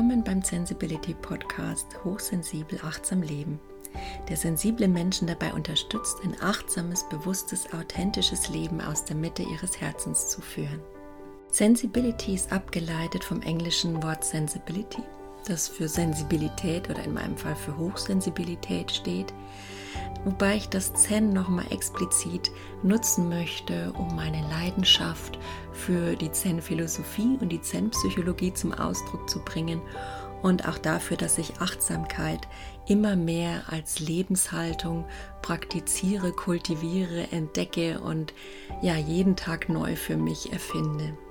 Willkommen beim Sensibility Podcast Hochsensibel achtsam leben, der sensible Menschen dabei unterstützt, ein achtsames, bewusstes, authentisches Leben aus der Mitte ihres Herzens zu führen. Sensibility ist abgeleitet vom englischen Wort Sensibility, das für Sensibilität oder in meinem Fall für Hochsensibilität steht, wobei ich das Zen nochmal explizit nutzen möchte, um meine Leidenschaft für die Zen-Philosophie und die Zen-Psychologie zum Ausdruck zu bringen und auch dafür, dass ich Achtsamkeit immer mehr als Lebenshaltung praktiziere, kultiviere, entdecke und ja jeden Tag neu für mich erfinde.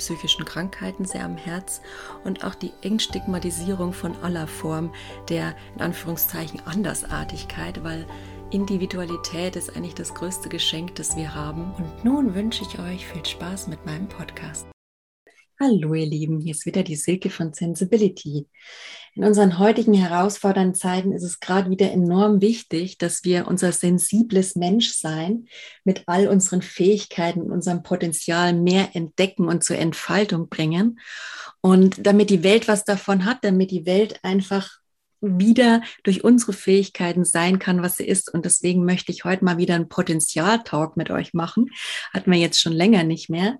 psychischen Krankheiten sehr am Herz und auch die Entstigmatisierung von aller Form der in Anführungszeichen Andersartigkeit, weil Individualität ist eigentlich das größte Geschenk, das wir haben. Und nun wünsche ich euch viel Spaß mit meinem Podcast. Hallo ihr Lieben, hier ist wieder die Silke von Sensibility. In unseren heutigen herausfordernden Zeiten ist es gerade wieder enorm wichtig, dass wir unser sensibles Menschsein mit all unseren Fähigkeiten, unserem Potenzial mehr entdecken und zur Entfaltung bringen. Und damit die Welt was davon hat, damit die Welt einfach wieder durch unsere Fähigkeiten sein kann, was sie ist. Und deswegen möchte ich heute mal wieder einen Potenzial-Talk mit euch machen. Hatten wir jetzt schon länger nicht mehr.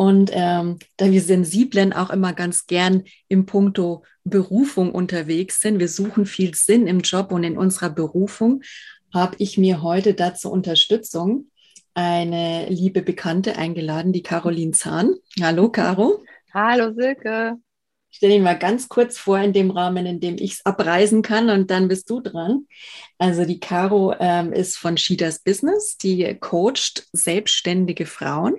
Und ähm, da wir Sensiblen auch immer ganz gern im Punkto Berufung unterwegs sind, wir suchen viel Sinn im Job und in unserer Berufung, habe ich mir heute dazu Unterstützung eine liebe Bekannte eingeladen, die Caroline Zahn. Hallo, Caro. Hallo, Silke. Stell dich mal ganz kurz vor in dem Rahmen, in dem ich es abreisen kann und dann bist du dran. Also die Caro ähm, ist von Shidas Business, die coacht selbstständige Frauen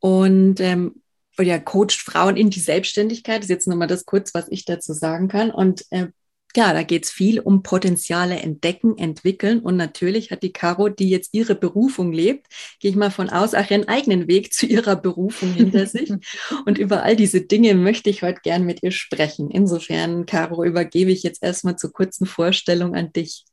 und ähm, ja, coacht Frauen in die Selbstständigkeit. Das ist jetzt nochmal das kurz, was ich dazu sagen kann. Und äh, ja, da geht es viel um Potenziale entdecken, entwickeln. Und natürlich hat die Caro, die jetzt ihre Berufung lebt, gehe ich mal von aus, auch ihren eigenen Weg zu ihrer Berufung hinter sich. Und über all diese Dinge möchte ich heute gern mit ihr sprechen. Insofern, Caro, übergebe ich jetzt erstmal zur kurzen Vorstellung an dich.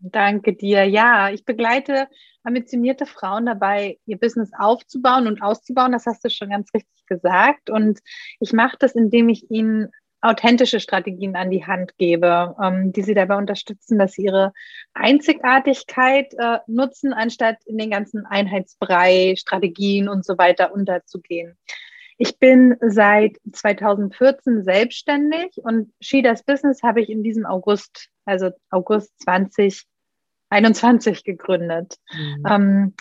Danke dir. Ja, ich begleite ambitionierte Frauen dabei, ihr Business aufzubauen und auszubauen. Das hast du schon ganz richtig gesagt. Und ich mache das, indem ich ihnen authentische Strategien an die Hand gebe, ähm, die sie dabei unterstützen, dass sie ihre Einzigartigkeit äh, nutzen, anstatt in den ganzen Einheitsbrei, Strategien und so weiter unterzugehen. Ich bin seit 2014 selbstständig und Shidas Business habe ich in diesem August, also August 20 21 gegründet. Mhm. Ähm,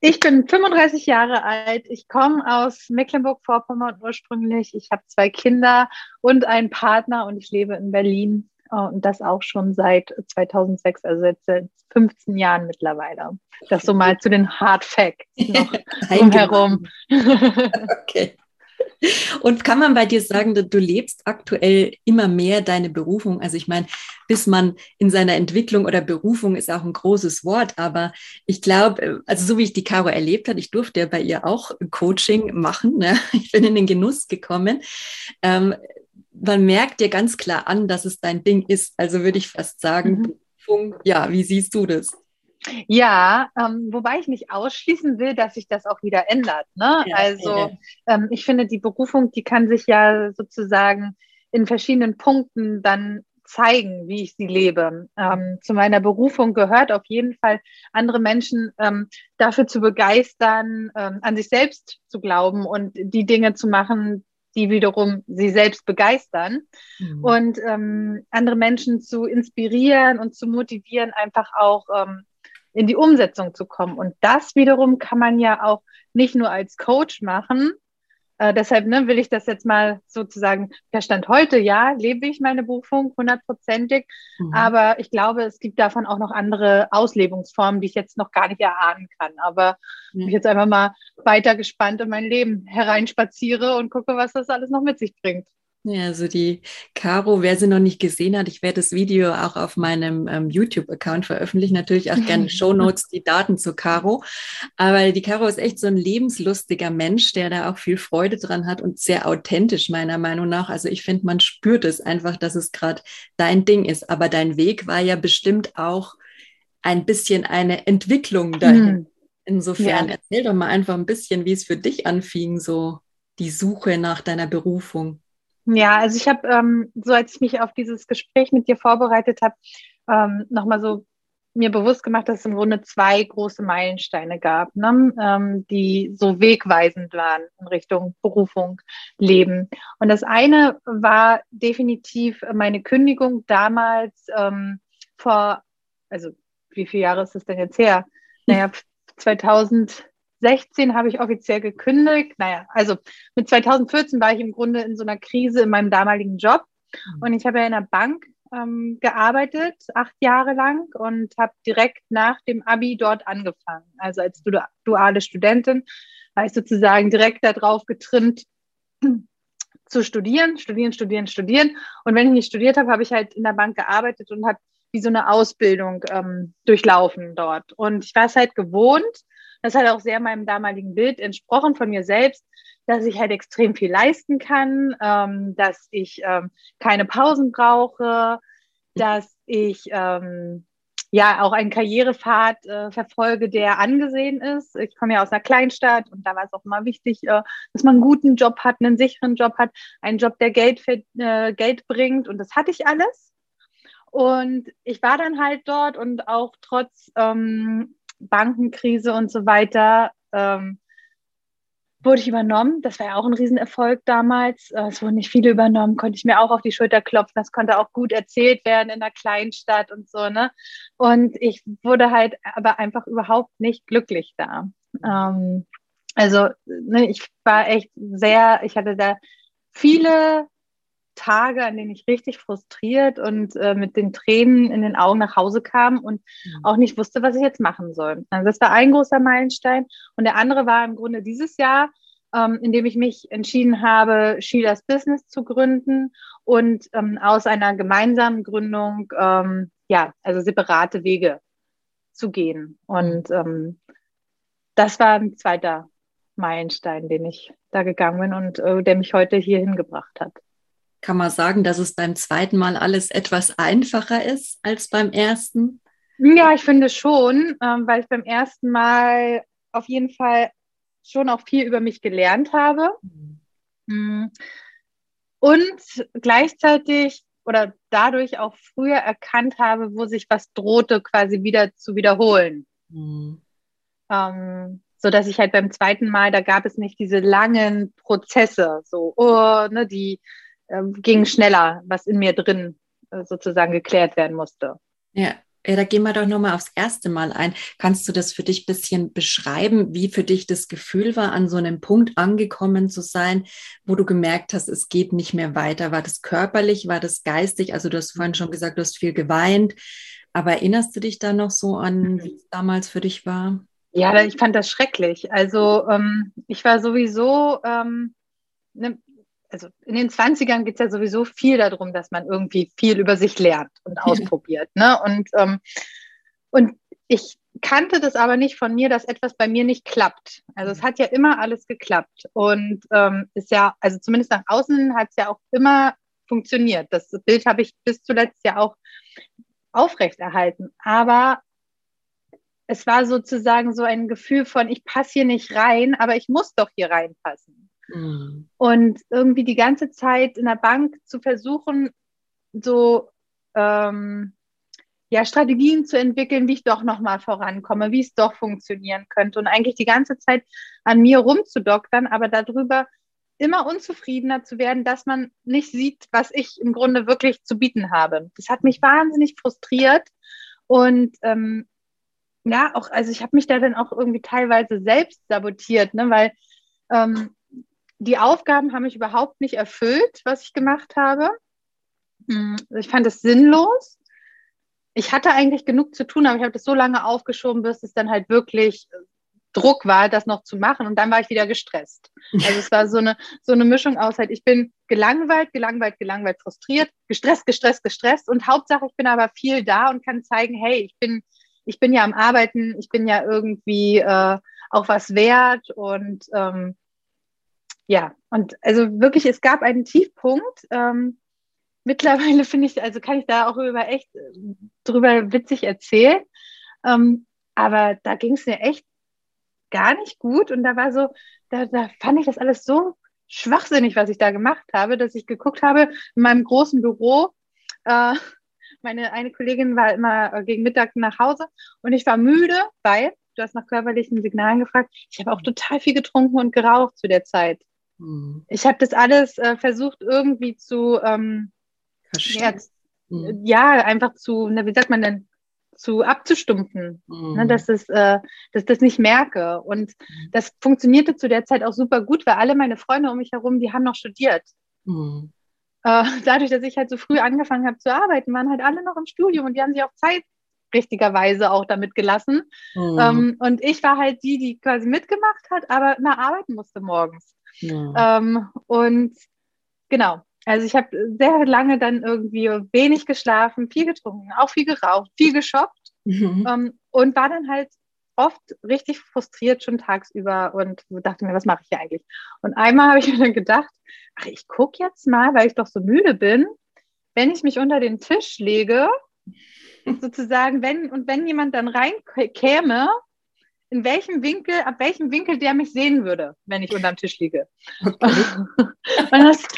ich bin 35 Jahre alt. Ich komme aus Mecklenburg-Vorpommern ursprünglich. Ich habe zwei Kinder und einen Partner und ich lebe in Berlin. Äh, und das auch schon seit 2006, also seit 15 Jahren mittlerweile. Das so mal zu den Hard Facts noch drumherum. okay. Und kann man bei dir sagen, du lebst aktuell immer mehr deine Berufung? Also ich meine, bis man in seiner Entwicklung oder Berufung ist auch ein großes Wort, aber ich glaube, also so wie ich die Caro erlebt habe, ich durfte ja bei ihr auch Coaching machen. Ne? Ich bin in den Genuss gekommen. Ähm, man merkt dir ganz klar an, dass es dein Ding ist. Also würde ich fast sagen, mhm. Berufung, ja, wie siehst du das? Ja, ähm, wobei ich nicht ausschließen will, dass sich das auch wieder ändert. Ne? Ja, also. Ähm, ich finde, die Berufung, die kann sich ja sozusagen in verschiedenen Punkten dann zeigen, wie ich sie lebe. Ähm, zu meiner Berufung gehört auf jeden Fall, andere Menschen ähm, dafür zu begeistern, ähm, an sich selbst zu glauben und die Dinge zu machen, die wiederum sie selbst begeistern mhm. und ähm, andere Menschen zu inspirieren und zu motivieren, einfach auch ähm, in die Umsetzung zu kommen. Und das wiederum kann man ja auch nicht nur als Coach machen, äh, deshalb ne, will ich das jetzt mal sozusagen, per Stand heute, ja, lebe ich meine Berufung hundertprozentig. Mhm. Aber ich glaube, es gibt davon auch noch andere Auslebungsformen, die ich jetzt noch gar nicht erahnen kann. Aber mhm. ich jetzt einfach mal weiter gespannt in mein Leben hereinspaziere und gucke, was das alles noch mit sich bringt. Ja, also die Caro, wer sie noch nicht gesehen hat, ich werde das Video auch auf meinem ähm, YouTube-Account veröffentlichen. Natürlich auch gerne Show Notes, die Daten zu Caro. Aber die Caro ist echt so ein lebenslustiger Mensch, der da auch viel Freude dran hat und sehr authentisch meiner Meinung nach. Also ich finde, man spürt es einfach, dass es gerade dein Ding ist. Aber dein Weg war ja bestimmt auch ein bisschen eine Entwicklung dahin. Hm. Insofern ja. erzähl doch mal einfach ein bisschen, wie es für dich anfing, so die Suche nach deiner Berufung. Ja, also ich habe, ähm, so als ich mich auf dieses Gespräch mit dir vorbereitet habe, ähm, nochmal so mir bewusst gemacht, dass es im Grunde zwei große Meilensteine gab, ne? ähm, die so wegweisend waren in Richtung Berufung, Leben. Und das eine war definitiv meine Kündigung damals ähm, vor, also wie viele Jahre ist das denn jetzt her? Naja, 2000. 16 habe ich offiziell gekündigt. Naja, also mit 2014 war ich im Grunde in so einer Krise in meinem damaligen Job. Mhm. Und ich habe ja in der Bank ähm, gearbeitet, acht Jahre lang und habe direkt nach dem Abi dort angefangen. Also als du duale Studentin war ich sozusagen direkt darauf getrimmt, zu studieren, studieren, studieren, studieren. Und wenn ich nicht studiert habe, habe ich halt in der Bank gearbeitet und habe wie so eine Ausbildung ähm, durchlaufen dort. Und ich war es halt gewohnt, das hat auch sehr meinem damaligen Bild entsprochen von mir selbst, dass ich halt extrem viel leisten kann, ähm, dass ich ähm, keine Pausen brauche, dass ich ähm, ja auch einen Karrierepfad äh, verfolge, der angesehen ist. Ich komme ja aus einer Kleinstadt und da war es auch immer wichtig, äh, dass man einen guten Job hat, einen sicheren Job hat, einen Job, der Geld, äh, Geld bringt und das hatte ich alles. Und ich war dann halt dort und auch trotz ähm, Bankenkrise und so weiter, ähm, wurde ich übernommen. Das war ja auch ein Riesenerfolg damals. Äh, es wurden nicht viele übernommen, konnte ich mir auch auf die Schulter klopfen. Das konnte auch gut erzählt werden in einer Kleinstadt und so, ne? Und ich wurde halt aber einfach überhaupt nicht glücklich da. Ähm, also, ne, ich war echt sehr, ich hatte da viele Tage, an denen ich richtig frustriert und äh, mit den Tränen in den Augen nach Hause kam und mhm. auch nicht wusste, was ich jetzt machen soll. Also das war ein großer Meilenstein. Und der andere war im Grunde dieses Jahr, ähm, in dem ich mich entschieden habe, Sheilas Business zu gründen und ähm, aus einer gemeinsamen Gründung, ähm, ja, also separate Wege zu gehen. Und ähm, das war ein zweiter Meilenstein, den ich da gegangen bin und äh, der mich heute hier hingebracht hat. Kann man sagen, dass es beim zweiten Mal alles etwas einfacher ist als beim ersten? Ja, ich finde schon, ähm, weil ich beim ersten Mal auf jeden Fall schon auch viel über mich gelernt habe. Mhm. Und gleichzeitig oder dadurch auch früher erkannt habe, wo sich was drohte, quasi wieder zu wiederholen. Mhm. Ähm, so dass ich halt beim zweiten Mal, da gab es nicht diese langen Prozesse, so, oh, ne, die ging schneller, was in mir drin äh, sozusagen geklärt werden musste. Ja. Ja, da gehen wir doch nochmal aufs erste Mal ein. Kannst du das für dich ein bisschen beschreiben, wie für dich das Gefühl war, an so einem Punkt angekommen zu sein, wo du gemerkt hast, es geht nicht mehr weiter? War das körperlich, war das geistig? Also du hast vorhin schon gesagt, du hast viel geweint. Aber erinnerst du dich da noch so an, wie es damals für dich war? Ja, ich fand das schrecklich. Also ähm, ich war sowieso, ähm, ne, also in den 20ern geht es ja sowieso viel darum, dass man irgendwie viel über sich lernt und ausprobiert. Ne? Und, ähm, und ich kannte das aber nicht von mir, dass etwas bei mir nicht klappt. Also es mhm. hat ja immer alles geklappt. Und ähm, ist ja, also zumindest nach außen hat es ja auch immer funktioniert. Das Bild habe ich bis zuletzt ja auch aufrechterhalten. Aber es war sozusagen so ein Gefühl von, ich passe hier nicht rein, aber ich muss doch hier reinpassen. Mhm. Und irgendwie die ganze Zeit in der Bank zu versuchen, so ähm, ja, Strategien zu entwickeln, wie ich doch nochmal vorankomme, wie es doch funktionieren könnte. Und eigentlich die ganze Zeit an mir rumzudoktern, aber darüber immer unzufriedener zu werden, dass man nicht sieht, was ich im Grunde wirklich zu bieten habe. Das hat mich wahnsinnig frustriert. Und ähm, ja, auch, also ich habe mich da dann auch irgendwie teilweise selbst sabotiert, ne, weil ähm, die Aufgaben haben mich überhaupt nicht erfüllt, was ich gemacht habe. Hm, ich fand es sinnlos. Ich hatte eigentlich genug zu tun, aber ich habe das so lange aufgeschoben, bis es dann halt wirklich Druck war, das noch zu machen. Und dann war ich wieder gestresst. Also es war so eine, so eine Mischung aus halt, ich bin gelangweilt, gelangweilt, gelangweilt, frustriert, gestresst, gestresst, gestresst. Und Hauptsache, ich bin aber viel da und kann zeigen, hey, ich bin, ich bin ja am Arbeiten, ich bin ja irgendwie äh, auch was wert und ähm, ja, und also wirklich, es gab einen Tiefpunkt. Ähm, mittlerweile finde ich, also kann ich da auch über echt drüber witzig erzählen. Ähm, aber da ging es mir echt gar nicht gut und da war so, da, da fand ich das alles so schwachsinnig, was ich da gemacht habe, dass ich geguckt habe in meinem großen Büro. Äh, meine eine Kollegin war immer äh, gegen Mittag nach Hause und ich war müde, weil du hast nach körperlichen Signalen gefragt. Ich habe auch total viel getrunken und geraucht zu der Zeit. Mhm. Ich habe das alles äh, versucht irgendwie zu ähm, ja, mhm. ja, einfach zu, na, wie sagt man denn, zu abzustumpfen, ne, mhm. ne, dass, es, äh, dass ich das nicht merke. Und mhm. das funktionierte zu der Zeit auch super gut, weil alle meine Freunde um mich herum, die haben noch studiert. Mhm. Äh, dadurch, dass ich halt so früh angefangen habe zu arbeiten, waren halt alle noch im Studium und die haben sich auch Zeit richtigerweise auch damit gelassen. Mhm. Ähm, und ich war halt die, die quasi mitgemacht hat, aber immer arbeiten musste morgens. Ja. Ähm, und genau, also ich habe sehr lange dann irgendwie wenig geschlafen, viel getrunken, auch viel geraucht, viel geshoppt mhm. ähm, und war dann halt oft richtig frustriert schon tagsüber und dachte mir, was mache ich hier eigentlich? Und einmal habe ich mir dann gedacht, ach, ich gucke jetzt mal, weil ich doch so müde bin, wenn ich mich unter den Tisch lege, sozusagen, wenn und wenn jemand dann reinkäme, in welchem Winkel, ab welchem Winkel der mich sehen würde, wenn ich unterm Tisch liege. Okay. und, das,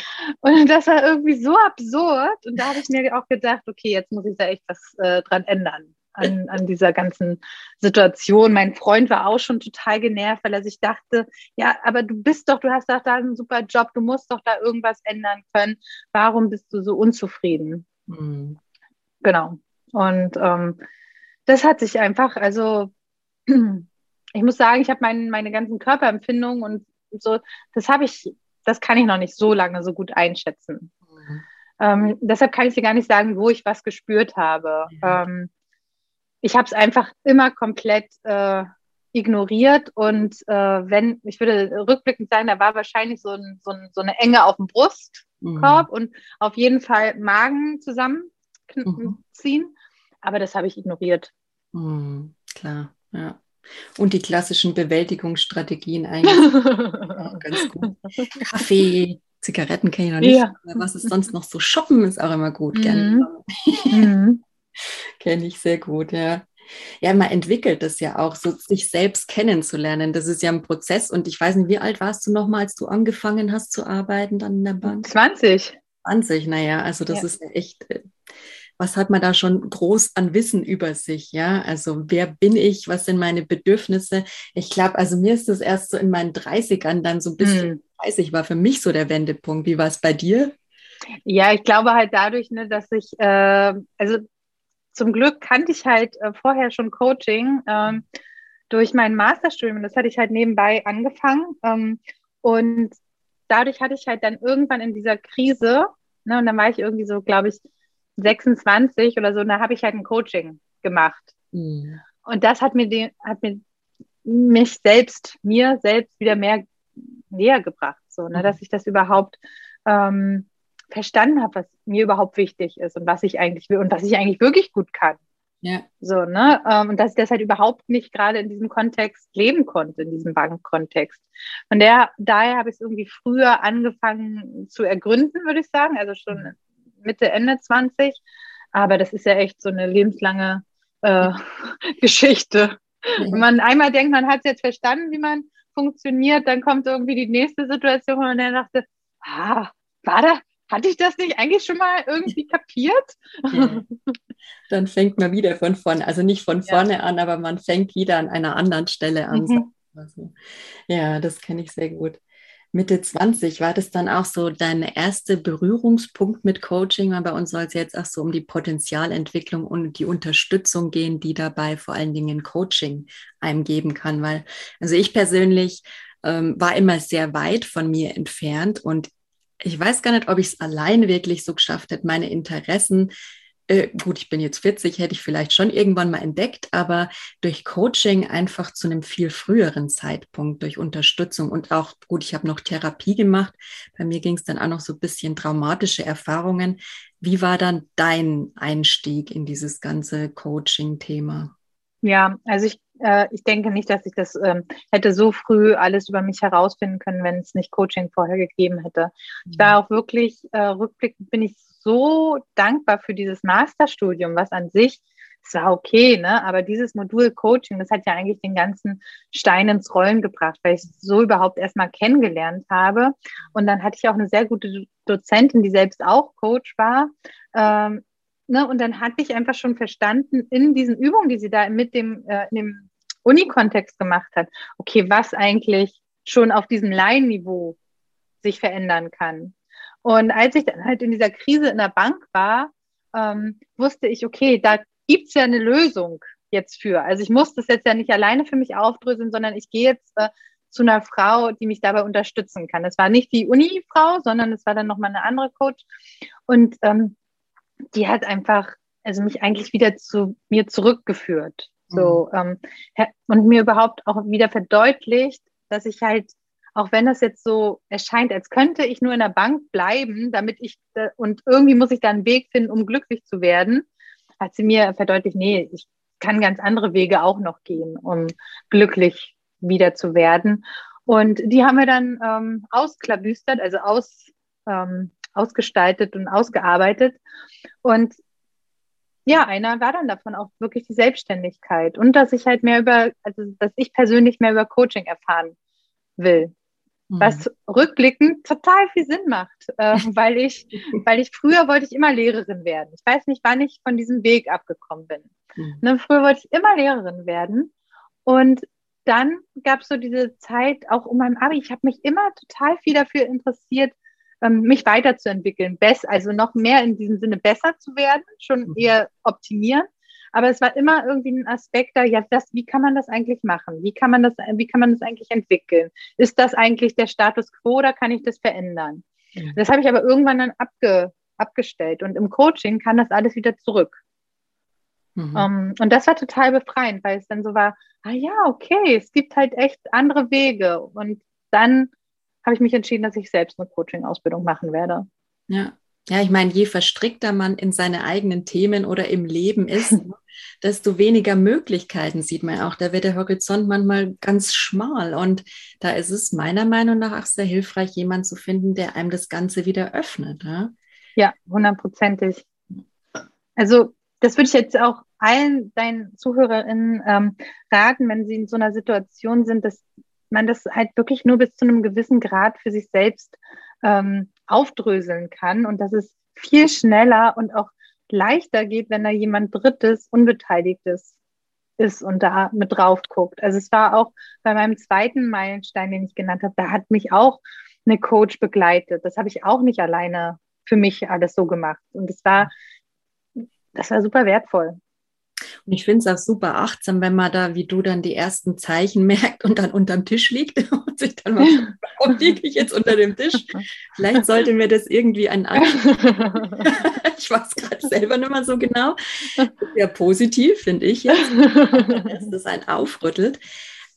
und das war irgendwie so absurd. Und da habe ich mir auch gedacht, okay, jetzt muss ich da echt was äh, dran ändern. An, an dieser ganzen Situation. Mein Freund war auch schon total genervt, weil er sich dachte, ja, aber du bist doch, du hast doch da einen super Job, du musst doch da irgendwas ändern können. Warum bist du so unzufrieden? Mhm. Genau. Und ähm, das hat sich einfach, also ich muss sagen, ich habe mein, meine ganzen Körperempfindungen und so, das habe ich, das kann ich noch nicht so lange so gut einschätzen. Mhm. Ähm, deshalb kann ich dir gar nicht sagen, wo ich was gespürt habe. Mhm. Ähm, ich habe es einfach immer komplett äh, ignoriert und äh, wenn, ich würde rückblickend sagen, da war wahrscheinlich so, ein, so, ein, so eine Enge auf dem Brustkorb mhm. und auf jeden Fall Magen zusammenziehen, mhm. aber das habe ich ignoriert. Mhm, klar, ja. Und die klassischen Bewältigungsstrategien eigentlich auch ganz gut. Kaffee, Zigaretten kenne ich noch nicht. Ja. Was ist sonst noch so? Shoppen ist auch immer gut. Gerne. Mhm. mhm. kenne ich sehr gut, ja. Ja, man entwickelt das ja auch, so sich selbst kennenzulernen. Das ist ja ein Prozess. Und ich weiß nicht, wie alt warst du nochmal, als du angefangen hast zu arbeiten dann in der Bank? 20. 20, naja, also das ja. ist echt äh, was hat man da schon groß an Wissen über sich, ja? Also wer bin ich, was sind meine Bedürfnisse? Ich glaube, also mir ist das erst so in meinen 30ern dann so ein bisschen, hm. 30 war für mich so der Wendepunkt. Wie war es bei dir? Ja, ich glaube halt dadurch, ne, dass ich, äh, also zum Glück kannte ich halt äh, vorher schon Coaching ähm, durch mein Masterstudium. Das hatte ich halt nebenbei angefangen. Ähm, und dadurch hatte ich halt dann irgendwann in dieser Krise, ne, und dann war ich irgendwie so, glaube ich, 26 oder so, und da habe ich halt ein Coaching gemacht. Mhm. Und das hat mir, den, hat mir mich selbst, mir selbst wieder mehr näher gebracht, so, ne, mhm. dass ich das überhaupt ähm, verstanden habe, was mir überhaupt wichtig ist und was ich eigentlich will und was ich eigentlich wirklich gut kann. Ja. So, ne? Ähm, und dass ich das halt überhaupt nicht gerade in diesem Kontext leben konnte, in diesem Bankkontext. Von der, daher habe ich es irgendwie früher angefangen zu ergründen, würde ich sagen. Also schon mhm. Mitte, Ende 20. Aber das ist ja echt so eine lebenslange äh, Geschichte. Wenn man einmal denkt, man hat es jetzt verstanden, wie man funktioniert, dann kommt irgendwie die nächste Situation und er dachte, ah, war da, hatte ich das nicht eigentlich schon mal irgendwie kapiert? Ja. Dann fängt man wieder von vorne, also nicht von vorne ja. an, aber man fängt wieder an einer anderen Stelle an. Mhm. Ja, das kenne ich sehr gut. Mitte 20, war das dann auch so dein erster Berührungspunkt mit Coaching? Weil bei uns soll es jetzt auch so um die Potenzialentwicklung und die Unterstützung gehen, die dabei vor allen Dingen Coaching einem geben kann. Weil, also ich persönlich ähm, war immer sehr weit von mir entfernt und ich weiß gar nicht, ob ich es alleine wirklich so geschafft hätte, meine Interessen äh, gut, ich bin jetzt 40, hätte ich vielleicht schon irgendwann mal entdeckt, aber durch Coaching einfach zu einem viel früheren Zeitpunkt, durch Unterstützung und auch, gut, ich habe noch Therapie gemacht. Bei mir ging es dann auch noch so ein bisschen traumatische Erfahrungen. Wie war dann dein Einstieg in dieses ganze Coaching-Thema? Ja, also ich, äh, ich denke nicht, dass ich das ähm, hätte so früh alles über mich herausfinden können, wenn es nicht Coaching vorher gegeben hätte. Ich war mhm. auch wirklich, äh, rückblickend bin ich so dankbar für dieses Masterstudium, was an sich, es war okay, ne? aber dieses Modul Coaching, das hat ja eigentlich den ganzen Stein ins Rollen gebracht, weil ich es so überhaupt erstmal kennengelernt habe. Und dann hatte ich auch eine sehr gute Dozentin, die selbst auch Coach war. Ähm, ne? Und dann hatte ich einfach schon verstanden in diesen Übungen, die sie da mit dem, äh, dem Uni-Kontext gemacht hat, okay, was eigentlich schon auf diesem Laienniveau sich verändern kann. Und als ich dann halt in dieser Krise in der Bank war, ähm, wusste ich, okay, da gibt's ja eine Lösung jetzt für. Also ich muss das jetzt ja nicht alleine für mich aufdröseln, sondern ich gehe jetzt äh, zu einer Frau, die mich dabei unterstützen kann. Es war nicht die Uni-Frau, sondern es war dann nochmal eine andere Coach. Und ähm, die hat einfach, also mich eigentlich wieder zu mir zurückgeführt. So, mhm. ähm, und mir überhaupt auch wieder verdeutlicht, dass ich halt auch wenn das jetzt so erscheint, als könnte ich nur in der Bank bleiben, damit ich, und irgendwie muss ich da einen Weg finden, um glücklich zu werden, hat sie mir verdeutlicht, nee, ich kann ganz andere Wege auch noch gehen, um glücklich wieder zu werden. Und die haben wir dann ähm, ausklabüstert, also aus, ähm, ausgestaltet und ausgearbeitet. Und ja, einer war dann davon auch wirklich die Selbstständigkeit und dass ich halt mehr über, also dass ich persönlich mehr über Coaching erfahren will was mhm. rückblickend total viel Sinn macht, äh, weil ich, weil ich früher wollte ich immer Lehrerin werden. Ich weiß nicht, wann ich von diesem Weg abgekommen bin. Mhm. Ne, früher wollte ich immer Lehrerin werden und dann gab es so diese Zeit auch um mein Abi. Ich habe mich immer total viel dafür interessiert, ähm, mich weiterzuentwickeln, best, also noch mehr in diesem Sinne besser zu werden, schon mhm. eher optimieren. Aber es war immer irgendwie ein Aspekt da, ja, das, wie kann man das eigentlich machen? Wie kann man das, wie kann man das eigentlich entwickeln? Ist das eigentlich der Status quo oder kann ich das verändern? Mhm. Das habe ich aber irgendwann dann abge, abgestellt. Und im Coaching kann das alles wieder zurück. Mhm. Um, und das war total befreiend, weil es dann so war, ah ja, okay, es gibt halt echt andere Wege. Und dann habe ich mich entschieden, dass ich selbst eine Coaching-Ausbildung machen werde. Ja. Ja, ich meine, je verstrickter man in seine eigenen Themen oder im Leben ist, desto weniger Möglichkeiten sieht man auch. Da wird der Horizont manchmal ganz schmal. Und da ist es meiner Meinung nach auch sehr hilfreich, jemanden zu finden, der einem das Ganze wieder öffnet. Ja, ja hundertprozentig. Also, das würde ich jetzt auch allen deinen ZuhörerInnen ähm, raten, wenn sie in so einer Situation sind, dass man das halt wirklich nur bis zu einem gewissen Grad für sich selbst ähm, aufdröseln kann und dass es viel schneller und auch leichter geht, wenn da jemand Drittes, Unbeteiligtes ist und da mit drauf guckt. Also es war auch bei meinem zweiten Meilenstein, den ich genannt habe, da hat mich auch eine Coach begleitet. Das habe ich auch nicht alleine für mich alles so gemacht. Und es war, das war super wertvoll. Und ich finde es auch super achtsam, wenn man da, wie du, dann die ersten Zeichen merkt und dann unterm Tisch liegt und sich dann mal, warum liege ich jetzt unter dem Tisch? Vielleicht sollte mir das irgendwie ein Ich weiß gerade selber nicht mehr so genau. Sehr positiv, finde ich jetzt, dass das ein aufrüttelt.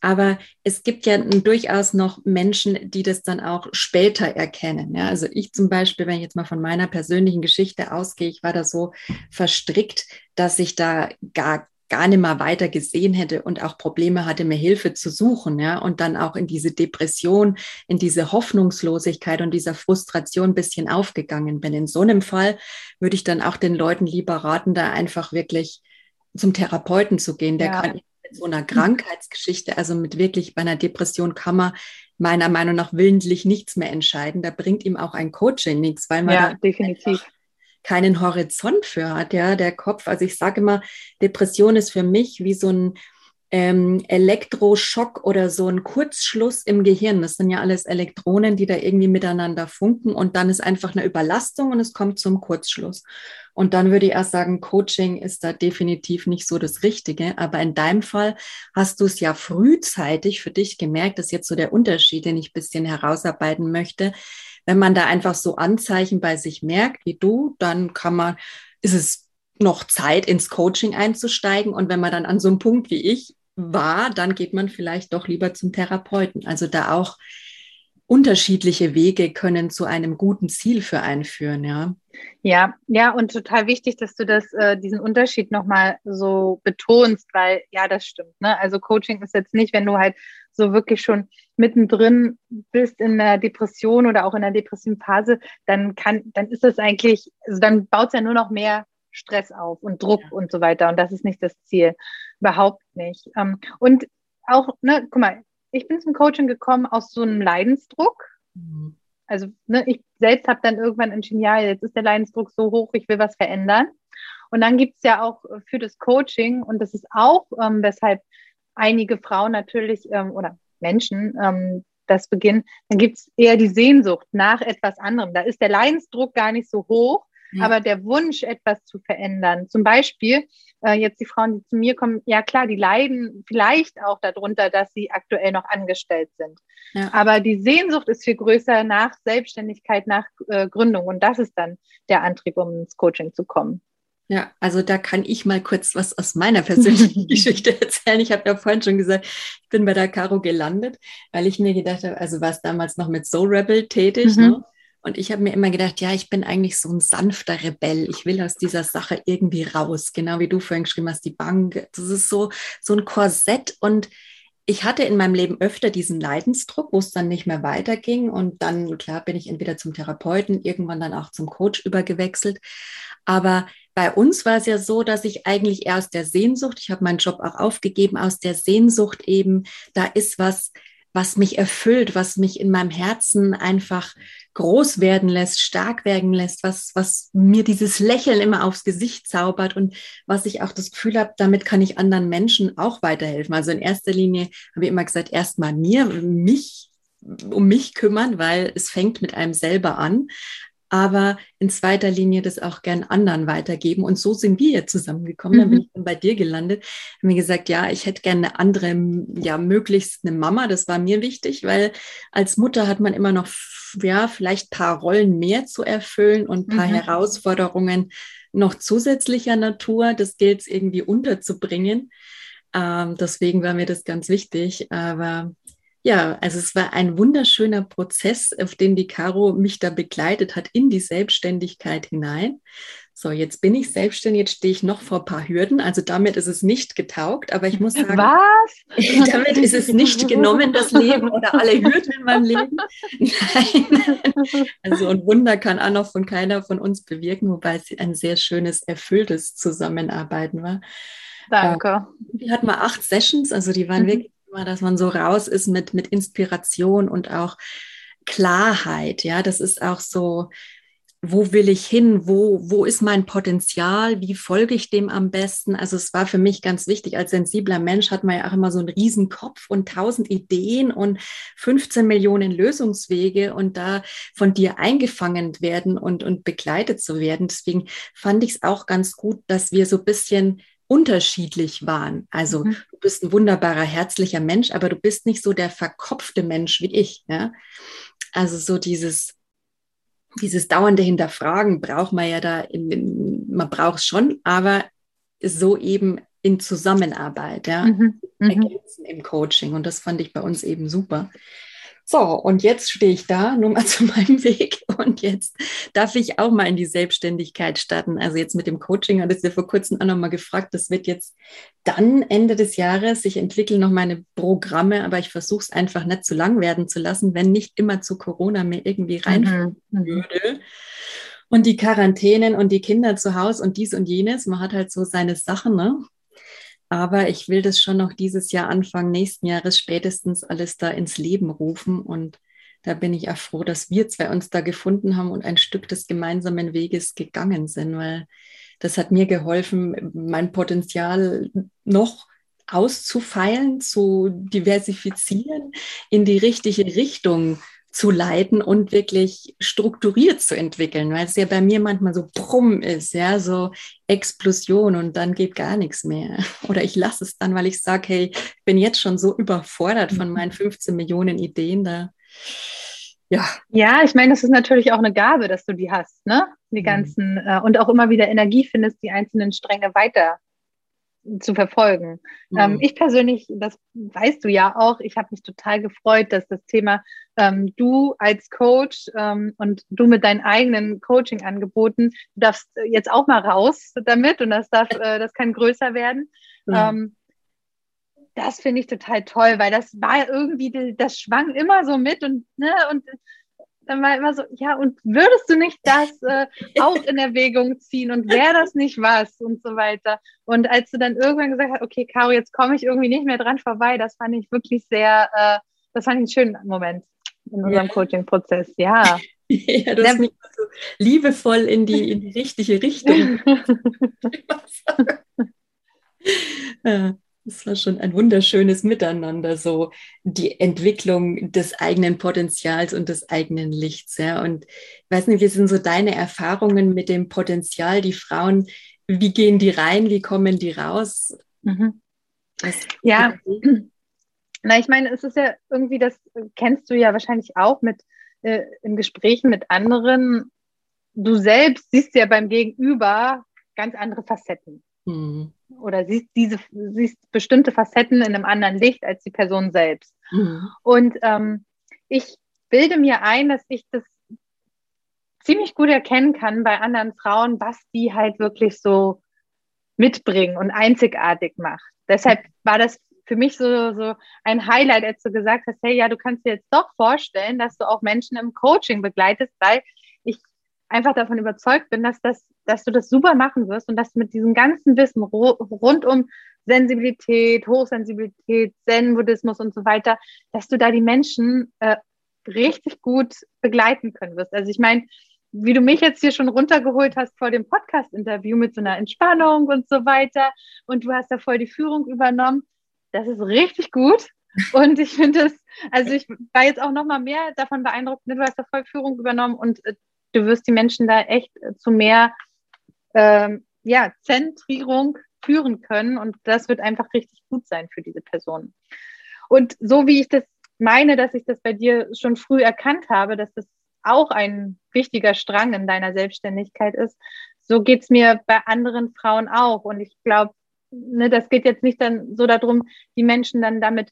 Aber es gibt ja durchaus noch Menschen, die das dann auch später erkennen. Ja, also ich zum Beispiel, wenn ich jetzt mal von meiner persönlichen Geschichte ausgehe, ich war da so verstrickt, dass ich da gar gar nicht mehr weiter gesehen hätte und auch Probleme hatte, mir Hilfe zu suchen, ja, und dann auch in diese Depression, in diese Hoffnungslosigkeit und dieser Frustration ein bisschen aufgegangen bin. In so einem Fall würde ich dann auch den Leuten lieber raten, da einfach wirklich zum Therapeuten zu gehen. Der ja. kann so einer Krankheitsgeschichte, also mit wirklich bei einer Depression kann man meiner Meinung nach willentlich nichts mehr entscheiden. Da bringt ihm auch ein Coaching nichts, weil man ja, definitiv keinen Horizont für hat, ja, der Kopf. Also ich sage immer, Depression ist für mich wie so ein ähm, Elektroschock oder so ein Kurzschluss im Gehirn. Das sind ja alles Elektronen, die da irgendwie miteinander funken und dann ist einfach eine Überlastung und es kommt zum Kurzschluss. Und dann würde ich erst sagen, Coaching ist da definitiv nicht so das Richtige. Aber in deinem Fall hast du es ja frühzeitig für dich gemerkt, das ist jetzt so der Unterschied, den ich ein bisschen herausarbeiten möchte. Wenn man da einfach so Anzeichen bei sich merkt, wie du, dann kann man, ist es noch Zeit, ins Coaching einzusteigen. Und wenn man dann an so einem Punkt wie ich war, dann geht man vielleicht doch lieber zum Therapeuten. Also da auch unterschiedliche Wege können zu einem guten Ziel für einen führen, ja. Ja, ja, und total wichtig, dass du das, äh, diesen Unterschied nochmal so betonst, weil ja, das stimmt. Ne? Also Coaching ist jetzt nicht, wenn du halt so wirklich schon mittendrin bist in der Depression oder auch in der depressiven Phase, dann kann, dann ist das eigentlich, also dann baut es ja nur noch mehr Stress auf und Druck ja. und so weiter. Und das ist nicht das Ziel. Überhaupt nicht. Ähm, und auch, ne, guck mal, ich bin zum Coaching gekommen aus so einem Leidensdruck. Mhm. Also ne, ich selbst habe dann irgendwann entschieden, ja, jetzt ist der Leidensdruck so hoch, ich will was verändern. Und dann gibt es ja auch für das Coaching, und das ist auch, ähm, weshalb einige Frauen natürlich ähm, oder Menschen ähm, das beginnen, dann gibt es eher die Sehnsucht nach etwas anderem. Da ist der Leidensdruck gar nicht so hoch, ja. aber der Wunsch, etwas zu verändern. Zum Beispiel, äh, jetzt die Frauen, die zu mir kommen, ja klar, die leiden vielleicht auch darunter, dass sie aktuell noch angestellt sind. Ja. Aber die Sehnsucht ist viel größer nach Selbstständigkeit, nach äh, Gründung. Und das ist dann der Antrieb, um ins Coaching zu kommen. Ja, also da kann ich mal kurz was aus meiner persönlichen Geschichte erzählen. Ich habe ja vorhin schon gesagt, ich bin bei der Caro gelandet, weil ich mir gedacht habe, also war es damals noch mit Soul Rebel tätig. Mhm. Ne? Und ich habe mir immer gedacht, ja, ich bin eigentlich so ein sanfter Rebell. Ich will aus dieser Sache irgendwie raus. Genau wie du vorhin geschrieben hast, die Bank. Das ist so, so ein Korsett. Und ich hatte in meinem Leben öfter diesen Leidensdruck, wo es dann nicht mehr weiterging. Und dann, klar, bin ich entweder zum Therapeuten, irgendwann dann auch zum Coach übergewechselt. Aber bei uns war es ja so, dass ich eigentlich eher aus der Sehnsucht, ich habe meinen Job auch aufgegeben, aus der Sehnsucht eben, da ist was, was mich erfüllt, was mich in meinem Herzen einfach groß werden lässt, stark werden lässt, was, was mir dieses Lächeln immer aufs Gesicht zaubert und was ich auch das Gefühl habe, damit kann ich anderen Menschen auch weiterhelfen. Also in erster Linie habe ich immer gesagt, erstmal mir, mich um mich kümmern, weil es fängt mit einem selber an aber in zweiter Linie das auch gern anderen weitergeben. Und so sind wir jetzt zusammengekommen. Mhm. Dann bin ich dann bei dir gelandet. Haben mir gesagt, ja, ich hätte gerne eine andere, ja, möglichst eine Mama. Das war mir wichtig, weil als Mutter hat man immer noch, ja, vielleicht paar Rollen mehr zu erfüllen und paar mhm. Herausforderungen noch zusätzlicher Natur. Das gilt es irgendwie unterzubringen. Ähm, deswegen war mir das ganz wichtig. Aber ja, also es war ein wunderschöner Prozess, auf den die Caro mich da begleitet hat in die Selbstständigkeit hinein. So, jetzt bin ich selbstständig, jetzt stehe ich noch vor ein paar Hürden. Also damit ist es nicht getaugt, aber ich muss sagen, was? damit ist es nicht genommen, das Leben oder alle Hürden in meinem Leben. Nein. Also ein Wunder kann auch noch von keiner von uns bewirken, wobei es ein sehr schönes, erfülltes Zusammenarbeiten war. Danke. Wir hatten mal acht Sessions, also die waren mhm. wirklich immer, dass man so raus ist mit, mit Inspiration und auch Klarheit. Ja, das ist auch so, wo will ich hin? Wo, wo ist mein Potenzial? Wie folge ich dem am besten? Also es war für mich ganz wichtig. Als sensibler Mensch hat man ja auch immer so einen riesen Kopf und tausend Ideen und 15 Millionen Lösungswege und da von dir eingefangen werden und, und begleitet zu werden. Deswegen fand ich es auch ganz gut, dass wir so ein bisschen unterschiedlich waren. Also mhm. du bist ein wunderbarer, herzlicher Mensch, aber du bist nicht so der verkopfte Mensch wie ich. Ja? Also so dieses, dieses dauernde Hinterfragen braucht man ja da, in, in, man braucht es schon, aber so eben in Zusammenarbeit, ja, mhm. mhm. ergänzen im Coaching. Und das fand ich bei uns eben super. So, und jetzt stehe ich da, nur mal zu meinem Weg. Und jetzt darf ich auch mal in die Selbstständigkeit starten. Also jetzt mit dem Coaching hat es ja vor kurzem auch nochmal gefragt. Das wird jetzt dann Ende des Jahres. Ich entwickle noch meine Programme, aber ich versuche es einfach nicht zu lang werden zu lassen, wenn nicht immer zu Corona mir irgendwie rein mhm. würde. Und die Quarantänen und die Kinder zu Hause und dies und jenes. Man hat halt so seine Sachen, ne? Aber ich will das schon noch dieses Jahr, Anfang nächsten Jahres spätestens alles da ins Leben rufen. Und da bin ich auch froh, dass wir zwei uns da gefunden haben und ein Stück des gemeinsamen Weges gegangen sind, weil das hat mir geholfen, mein Potenzial noch auszufeilen, zu diversifizieren, in die richtige Richtung zu leiten und wirklich strukturiert zu entwickeln, weil es ja bei mir manchmal so brumm ist, ja, so Explosion und dann geht gar nichts mehr. Oder ich lasse es dann, weil ich sage, hey, ich bin jetzt schon so überfordert von meinen 15 Millionen Ideen da. Ja. Ja, ich meine, das ist natürlich auch eine Gabe, dass du die hast, ne? Die mhm. ganzen äh, und auch immer wieder Energie findest, die einzelnen Stränge weiter zu verfolgen. Mhm. Ähm, ich persönlich, das weißt du ja auch, ich habe mich total gefreut, dass das Thema ähm, du als Coach ähm, und du mit deinen eigenen Coaching-Angeboten, du darfst jetzt auch mal raus damit und das darf, äh, das kann größer werden. Mhm. das finde ich total toll, weil das war irgendwie, das schwang immer so mit und, ne, und dann war immer so, ja, und würdest du nicht das äh, auch in Erwägung ziehen und wäre das nicht was und so weiter. Und als du dann irgendwann gesagt hast, okay, Caro, jetzt komme ich irgendwie nicht mehr dran vorbei, das fand ich wirklich sehr, äh, das fand ich einen schönen Moment in unserem ja. Coaching-Prozess, ja. Ja, das ist so liebevoll in die, in die richtige Richtung. ja. Das war schon ein wunderschönes Miteinander, so die Entwicklung des eigenen Potenzials und des eigenen Lichts. Ja. Und ich weiß nicht, wie sind so deine Erfahrungen mit dem Potenzial? Die Frauen, wie gehen die rein? Wie kommen die raus? Mhm. ja, na, ich meine, es ist ja irgendwie, das kennst du ja wahrscheinlich auch mit äh, in Gesprächen mit anderen. Du selbst siehst ja beim Gegenüber ganz andere Facetten. Mhm oder siehst diese siehst bestimmte Facetten in einem anderen Licht als die Person selbst. Mhm. Und ähm, ich bilde mir ein, dass ich das ziemlich gut erkennen kann bei anderen Frauen, was die halt wirklich so mitbringen und einzigartig macht. Deshalb war das für mich so, so ein Highlight, als du gesagt hast, hey, ja, du kannst dir jetzt doch vorstellen, dass du auch Menschen im Coaching begleitest, weil einfach davon überzeugt bin, dass das dass du das super machen wirst und dass du mit diesem ganzen Wissen rund um Sensibilität, Hochsensibilität, Zen-Buddhismus und so weiter, dass du da die Menschen äh, richtig gut begleiten können wirst. Also ich meine, wie du mich jetzt hier schon runtergeholt hast vor dem Podcast-Interview mit so einer Entspannung und so weiter und du hast da voll die Führung übernommen, das ist richtig gut. Und ich finde es, also ich war jetzt auch noch mal mehr davon beeindruckt, ne, du hast da voll Führung übernommen und äh, du wirst die Menschen da echt zu mehr ähm, ja, Zentrierung führen können. Und das wird einfach richtig gut sein für diese Person. Und so wie ich das meine, dass ich das bei dir schon früh erkannt habe, dass das auch ein wichtiger Strang in deiner Selbstständigkeit ist, so geht es mir bei anderen Frauen auch. Und ich glaube, ne, das geht jetzt nicht dann so darum, die Menschen dann damit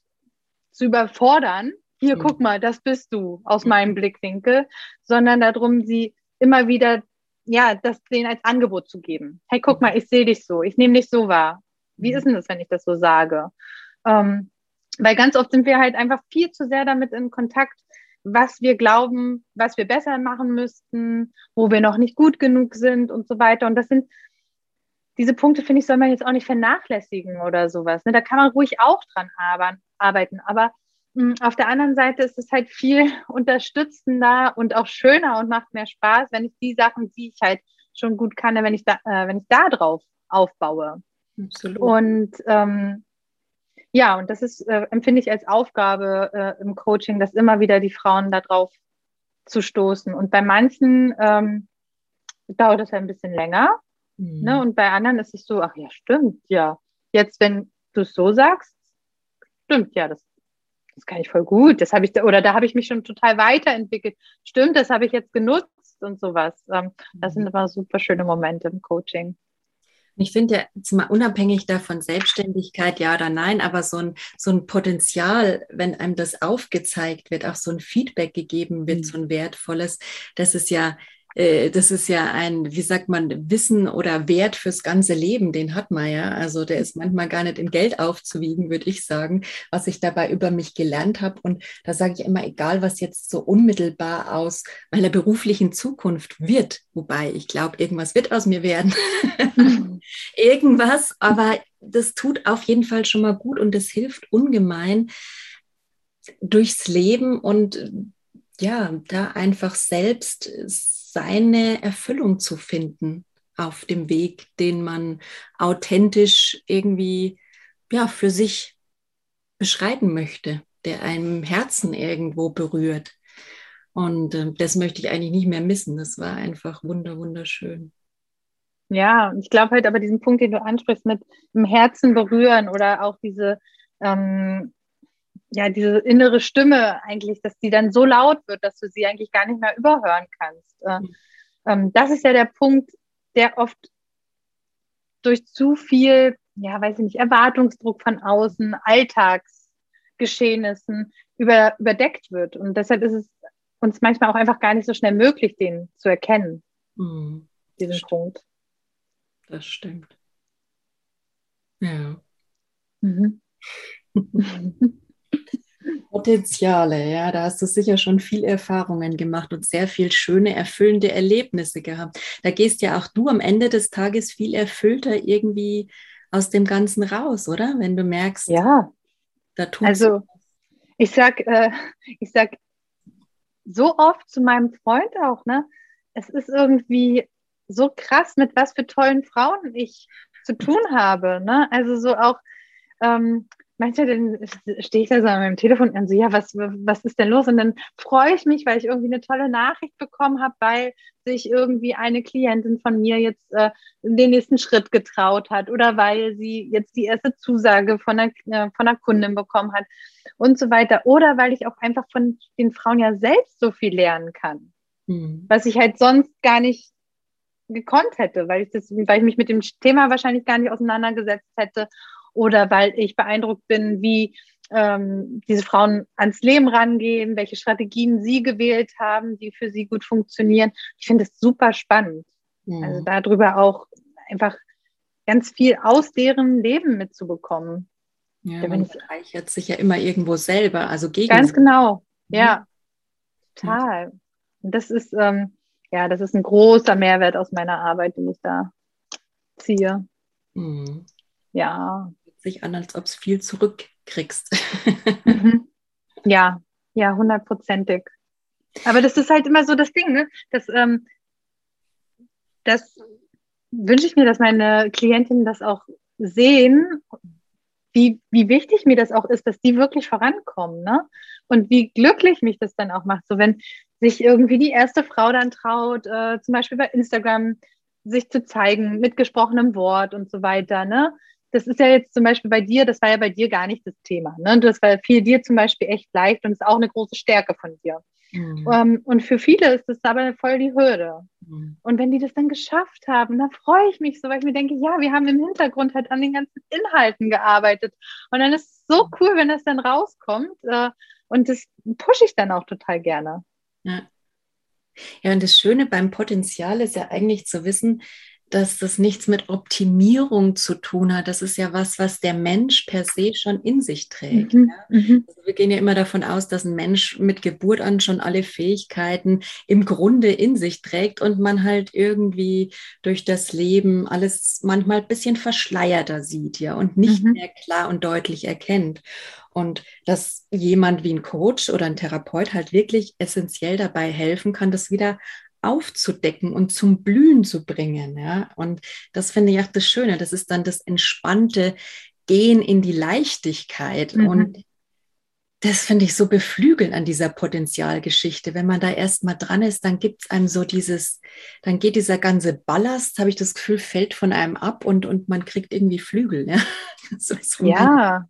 zu überfordern. Hier, mhm. guck mal, das bist du aus meinem Blickwinkel, sondern darum, sie immer wieder ja, das denen als Angebot zu geben. Hey, guck mal, ich sehe dich so, ich nehme dich so wahr. Wie mhm. ist denn das, wenn ich das so sage? Ähm, weil ganz oft sind wir halt einfach viel zu sehr damit in Kontakt, was wir glauben, was wir besser machen müssten, wo wir noch nicht gut genug sind und so weiter. Und das sind diese Punkte, finde ich, soll man jetzt auch nicht vernachlässigen oder sowas. Ne? Da kann man ruhig auch dran arbeiten. Aber hm, auf der anderen Seite ist es halt viel unterstützender und auch schöner und macht mehr Spaß, wenn ich die Sachen, die ich halt schon gut kann, wenn ich da, äh, wenn ich da drauf aufbaue. Absolut. Und ähm, ja, und das ist, äh, empfinde ich als Aufgabe äh, im Coaching, dass immer wieder die Frauen darauf zu stoßen. Und bei manchen ähm, dauert das ein bisschen länger. Mhm. Ne? Und bei anderen ist es so, ach ja, stimmt, ja. Jetzt, wenn du es so sagst, stimmt, ja, das das kann ich voll gut, das habe ich, oder da habe ich mich schon total weiterentwickelt. Stimmt, das habe ich jetzt genutzt und sowas. Ähm, das sind immer super schöne Momente im Coaching. Ich finde ja, mal unabhängig davon, Selbstständigkeit, ja oder nein, aber so ein, so ein Potenzial, wenn einem das aufgezeigt wird, auch so ein Feedback gegeben wird, mhm. so ein wertvolles, das ist ja äh, das ist ja ein, wie sagt man, Wissen oder Wert fürs ganze Leben, den hat man ja. Also der ist manchmal gar nicht in Geld aufzuwiegen, würde ich sagen, was ich dabei über mich gelernt habe. Und da sage ich immer, egal was jetzt so unmittelbar aus meiner beruflichen Zukunft wird, wobei ich glaube, irgendwas wird aus mir werden. irgendwas, aber das tut auf jeden Fall schon mal gut und das hilft ungemein durchs Leben und ja, da einfach selbst seine Erfüllung zu finden auf dem Weg, den man authentisch irgendwie ja, für sich beschreiten möchte, der einem Herzen irgendwo berührt. Und äh, das möchte ich eigentlich nicht mehr missen. Das war einfach wunder, wunderschön. Ja, ich glaube halt aber diesen Punkt, den du ansprichst, mit dem Herzen berühren oder auch diese, ähm, ja, diese innere Stimme eigentlich, dass die dann so laut wird, dass du sie eigentlich gar nicht mehr überhören kannst. Äh, mhm. ähm, das ist ja der Punkt, der oft durch zu viel, ja, weiß ich nicht, Erwartungsdruck von außen, Alltagsgeschehnissen über, überdeckt wird. Und deshalb ist es uns manchmal auch einfach gar nicht so schnell möglich, den zu erkennen. Mhm. Diesen Punkt. Das stimmt. Ja. Mhm. Potenziale, ja, da hast du sicher schon viel Erfahrungen gemacht und sehr viel schöne, erfüllende Erlebnisse gehabt. Da gehst ja auch du am Ende des Tages viel erfüllter irgendwie aus dem Ganzen raus, oder? Wenn du merkst, ja, da tut Also ich sag, äh, ich sag so oft zu meinem Freund auch, ne? Es ist irgendwie so krass, mit was für tollen Frauen ich zu tun habe, ne? Also so auch ähm, manchmal dann stehe ich da so an meinem Telefon und so, ja, was, was ist denn los? Und dann freue ich mich, weil ich irgendwie eine tolle Nachricht bekommen habe, weil sich irgendwie eine Klientin von mir jetzt äh, den nächsten Schritt getraut hat oder weil sie jetzt die erste Zusage von einer, äh, von einer Kundin bekommen hat und so weiter. Oder weil ich auch einfach von den Frauen ja selbst so viel lernen kann, mhm. was ich halt sonst gar nicht gekonnt hätte, weil ich das, weil ich mich mit dem Thema wahrscheinlich gar nicht auseinandergesetzt hätte oder weil ich beeindruckt bin, wie ähm, diese Frauen ans Leben rangehen, welche Strategien sie gewählt haben, die für sie gut funktionieren. Ich finde es super spannend. Mhm. Also darüber auch einfach ganz viel aus deren Leben mitzubekommen. Ja, ja man reichert sich ja immer irgendwo selber, also gegen. Ganz genau, mhm. ja, total. Und das ist, ähm, ja, das ist ein großer Mehrwert aus meiner Arbeit, den ich da ziehe. Mhm. Ja sich an, als ob es viel zurückkriegst. Mhm. Ja, ja, hundertprozentig. Aber das ist halt immer so das Ding, ne? Das, ähm, das wünsche ich mir, dass meine Klientinnen das auch sehen, wie, wie wichtig mir das auch ist, dass die wirklich vorankommen, ne? Und wie glücklich mich das dann auch macht. So, wenn sich irgendwie die erste Frau dann traut, äh, zum Beispiel bei Instagram sich zu zeigen mit gesprochenem Wort und so weiter, ne? Das ist ja jetzt zum Beispiel bei dir, das war ja bei dir gar nicht das Thema. Ne? Das war fiel dir zum Beispiel echt leicht und ist auch eine große Stärke von dir. Mhm. Um, ähm, und für viele ist das aber voll die Hürde. Mhm. Und wenn die das dann geschafft haben, dann freue ich mich so, weil ich mir denke, ja, wir haben im Hintergrund halt an den ganzen Inhalten gearbeitet. Und dann ist es so cool, wenn das dann rauskommt. Uh, und das pushe ich dann auch total gerne. Ja. ja, und das Schöne beim Potenzial ist ja eigentlich zu wissen, dass das nichts mit Optimierung zu tun hat. Das ist ja was, was der Mensch per se schon in sich trägt. Mhm. Ja? Mhm. Also wir gehen ja immer davon aus, dass ein Mensch mit Geburt an schon alle Fähigkeiten im Grunde in sich trägt und man halt irgendwie durch das Leben alles manchmal ein bisschen verschleierter sieht, ja, und nicht mhm. mehr klar und deutlich erkennt. Und dass jemand wie ein Coach oder ein Therapeut halt wirklich essentiell dabei helfen kann, das wieder aufzudecken und zum Blühen zu bringen. Ja? Und das finde ich auch das Schöne. Das ist dann das entspannte Gehen in die Leichtigkeit. Mhm. Und das finde ich so beflügelnd an dieser Potenzialgeschichte. Wenn man da erstmal dran ist, dann gibt es einem so dieses, dann geht dieser ganze Ballast, habe ich das Gefühl, fällt von einem ab und, und man kriegt irgendwie Flügel. Ja, so ja.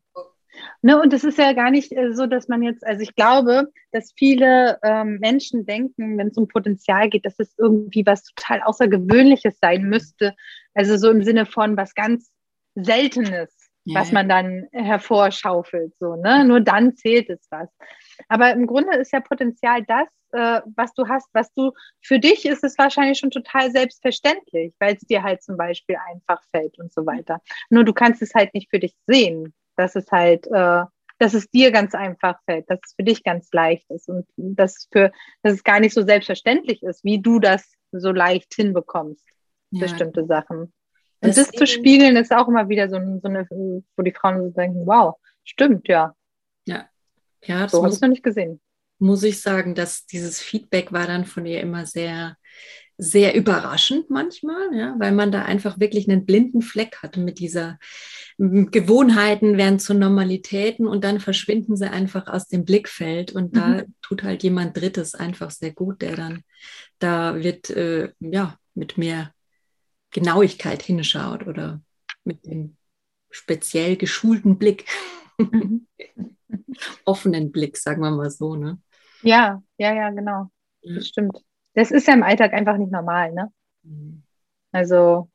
Ne, und es ist ja gar nicht äh, so, dass man jetzt, also ich glaube, dass viele ähm, Menschen denken, wenn es um Potenzial geht, dass es irgendwie was total Außergewöhnliches sein müsste. Also so im Sinne von was ganz Seltenes, ja, was man dann hervorschaufelt. So, ne? Nur dann zählt es was. Aber im Grunde ist ja Potenzial das, äh, was du hast, was du, für dich ist es wahrscheinlich schon total selbstverständlich, weil es dir halt zum Beispiel einfach fällt und so weiter. Nur du kannst es halt nicht für dich sehen, dass es halt, äh, dass es dir ganz einfach fällt, dass es für dich ganz leicht ist und dass, für, dass es gar nicht so selbstverständlich ist, wie du das so leicht hinbekommst, ja. bestimmte Sachen. Und Deswegen, das zu spiegeln ist auch immer wieder so, so eine, wo die Frauen so denken, wow, stimmt, ja. Ja. Ja, so habe ich noch nicht gesehen muss ich sagen, dass dieses Feedback war dann von ihr immer sehr, sehr überraschend manchmal, ja, weil man da einfach wirklich einen blinden Fleck hatte mit dieser Gewohnheiten werden zu Normalitäten und dann verschwinden sie einfach aus dem Blickfeld und da mhm. tut halt jemand Drittes einfach sehr gut, der dann da wird äh, ja mit mehr Genauigkeit hinschaut oder mit dem speziell geschulten Blick. Mhm. offenen Blick, sagen wir mal so, ne? Ja, ja, ja, genau. Das stimmt. Das ist ja im Alltag einfach nicht normal, ne? Mhm. Also,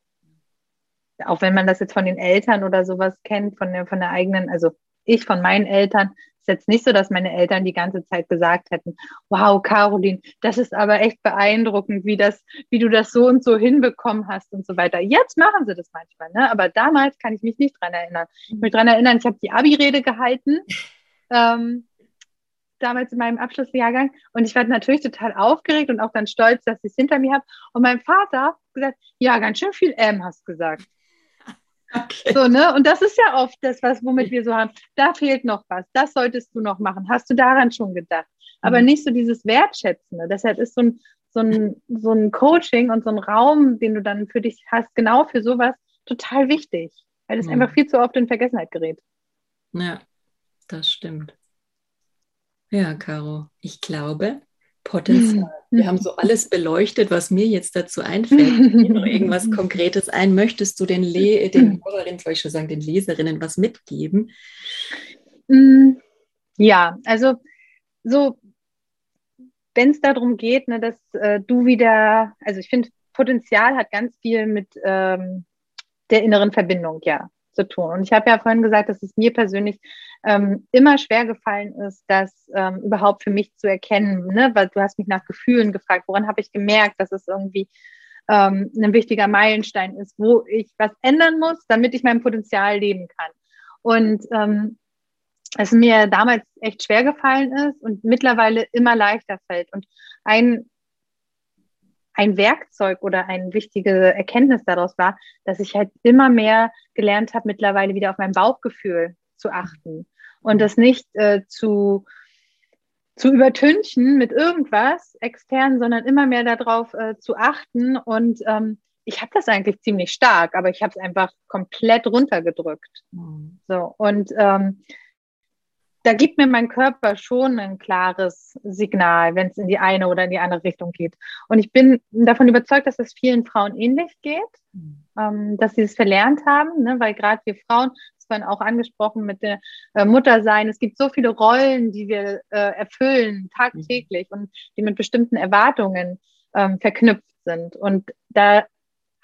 auch wenn man das jetzt von den Eltern oder sowas kennt, von der, von der eigenen, also ich von meinen Eltern, ist jetzt nicht so, dass meine Eltern die ganze Zeit gesagt hätten, wow, Caroline, das ist aber echt beeindruckend, wie das, wie du das so und so hinbekommen hast und so weiter. Jetzt machen sie das manchmal, ne? Aber damals kann ich mich nicht dran erinnern. Ich mich dran erinnern, ich habe die Abi-Rede gehalten. Ähm, damals in meinem Abschlussjahrgang. Und ich war natürlich total aufgeregt und auch dann stolz, dass ich es hinter mir habe. Und mein Vater hat gesagt, ja, ganz schön viel M hast gesagt. Okay. So, ne? Und das ist ja oft das, was, womit wir so haben. Da fehlt noch was. Das solltest du noch machen. Hast du daran schon gedacht? Aber mhm. nicht so dieses Wertschätzende. Deshalb ist so ein, so, ein, so ein Coaching und so ein Raum, den du dann für dich hast, genau für sowas, total wichtig. Weil es mhm. einfach viel zu oft in Vergessenheit gerät. Ja, das stimmt. Ja, Caro, ich glaube, Potenzial. Wir haben so alles beleuchtet, was mir jetzt dazu einfällt. noch irgendwas Konkretes ein. Möchtest du den, Le den Hörerinnen, soll ich schon sagen, den Leserinnen was mitgeben? Mm, ja, also so, wenn es darum geht, ne, dass äh, du wieder, also ich finde, Potenzial hat ganz viel mit ähm, der inneren Verbindung, ja, zu tun. Und ich habe ja vorhin gesagt, dass es mir persönlich ähm, immer schwer gefallen ist, das ähm, überhaupt für mich zu erkennen. Ne? Weil du hast mich nach Gefühlen gefragt, woran habe ich gemerkt, dass es irgendwie ähm, ein wichtiger Meilenstein ist, wo ich was ändern muss, damit ich mein Potenzial leben kann. Und ähm, es mir damals echt schwer gefallen ist und mittlerweile immer leichter fällt. Und ein ein Werkzeug oder eine wichtige Erkenntnis daraus war, dass ich halt immer mehr gelernt habe, mittlerweile wieder auf mein Bauchgefühl zu achten und das nicht äh, zu, zu übertünchen mit irgendwas extern, sondern immer mehr darauf äh, zu achten. Und ähm, ich habe das eigentlich ziemlich stark, aber ich habe es einfach komplett runtergedrückt. Mhm. So und ähm, da gibt mir mein Körper schon ein klares Signal, wenn es in die eine oder in die andere Richtung geht. Und ich bin davon überzeugt, dass es vielen Frauen ähnlich geht, mhm. ähm, dass sie es verlernt haben, ne? weil gerade wir Frauen, das vorhin auch angesprochen mit der äh, Muttersein, es gibt so viele Rollen, die wir äh, erfüllen tagtäglich mhm. und die mit bestimmten Erwartungen ähm, verknüpft sind. Und da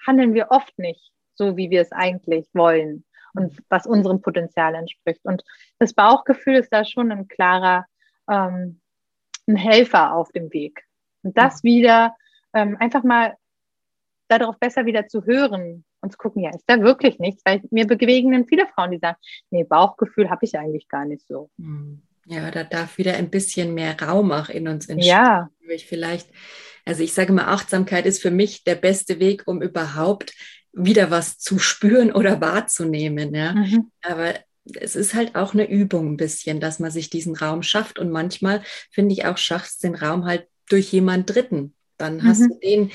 handeln wir oft nicht so, wie wir es eigentlich wollen und was unserem Potenzial entspricht. Und das Bauchgefühl ist da schon ein klarer ähm, ein Helfer auf dem Weg. Und das mhm. wieder ähm, einfach mal darauf besser wieder zu hören und zu gucken, ja, ist da wirklich nichts? Weil mir begegnen viele Frauen, die sagen, nee, Bauchgefühl habe ich eigentlich gar nicht so. Mhm. Ja, da darf wieder ein bisschen mehr Raum auch in uns entstehen. Ja. Ich vielleicht, also ich sage mal, Achtsamkeit ist für mich der beste Weg, um überhaupt wieder was zu spüren oder wahrzunehmen. Ja? Mhm. Aber es ist halt auch eine Übung ein bisschen, dass man sich diesen Raum schafft. Und manchmal, finde ich, auch schaffst den Raum halt durch jemand Dritten. Dann hast mhm. du den.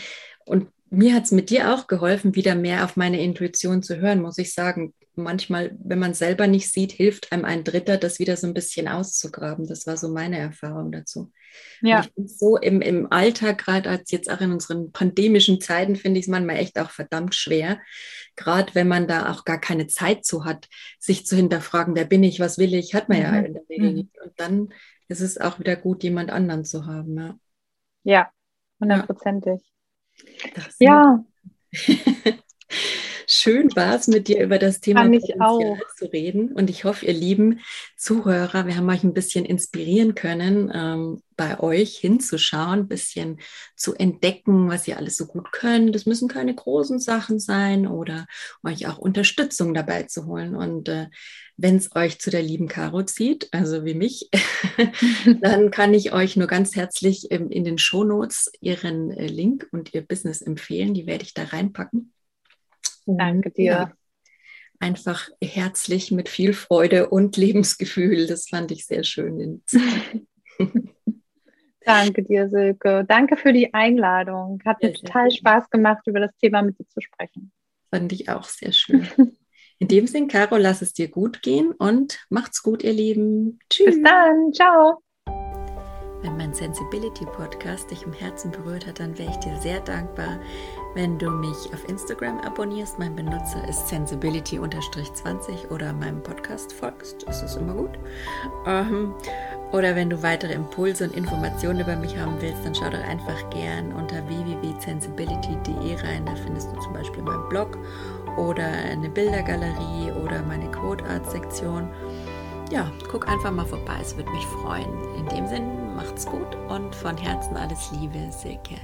Und mir hat es mit dir auch geholfen, wieder mehr auf meine Intuition zu hören, muss ich sagen. Manchmal, wenn man selber nicht sieht, hilft einem ein Dritter, das wieder so ein bisschen auszugraben. Das war so meine Erfahrung dazu. Ja. Und ich finde so im, im Alltag, gerade als jetzt auch in unseren pandemischen Zeiten, finde ich es manchmal echt auch verdammt schwer. Gerade wenn man da auch gar keine Zeit zu hat, sich zu hinterfragen, wer bin ich, was will ich, hat man mhm. ja in der Regel mhm. nicht. Und dann ist es auch wieder gut, jemand anderen zu haben. Ja, ja hundertprozentig. Ja. Schön. war es, mit dir über das Thema zu reden. Und ich hoffe, ihr lieben Zuhörer, wir haben euch ein bisschen inspirieren können, ähm, bei euch hinzuschauen, ein bisschen zu entdecken, was ihr alles so gut könnt. Das müssen keine großen Sachen sein oder euch auch Unterstützung dabei zu holen. Und äh, wenn es euch zu der lieben Caro zieht, also wie mich, dann kann ich euch nur ganz herzlich ähm, in den Shownotes ihren äh, Link und ihr Business empfehlen. Die werde ich da reinpacken. Danke dir. Ja, einfach herzlich mit viel Freude und Lebensgefühl. Das fand ich sehr schön. Danke dir, Silke. Danke für die Einladung. Hat mir total Spaß gemacht, über das Thema mit dir zu sprechen. Fand ich auch sehr schön. In dem Sinn, Caro, lass es dir gut gehen und macht's gut, ihr Lieben. Tschüss. Bis dann. Ciao. Wenn mein Sensibility Podcast dich im Herzen berührt hat, dann wäre ich dir sehr dankbar, wenn du mich auf Instagram abonnierst. Mein Benutzer ist sensibility-20 oder meinem Podcast folgst. Das ist immer gut. Ähm, oder wenn du weitere Impulse und Informationen über mich haben willst, dann schau doch einfach gern unter www.sensibility.de rein. Da findest du zum Beispiel meinen Blog oder eine Bildergalerie oder meine Quote Art Sektion. Ja, guck einfach mal vorbei, es würde mich freuen. In dem Sinn, macht's gut und von Herzen alles Liebe, Silke.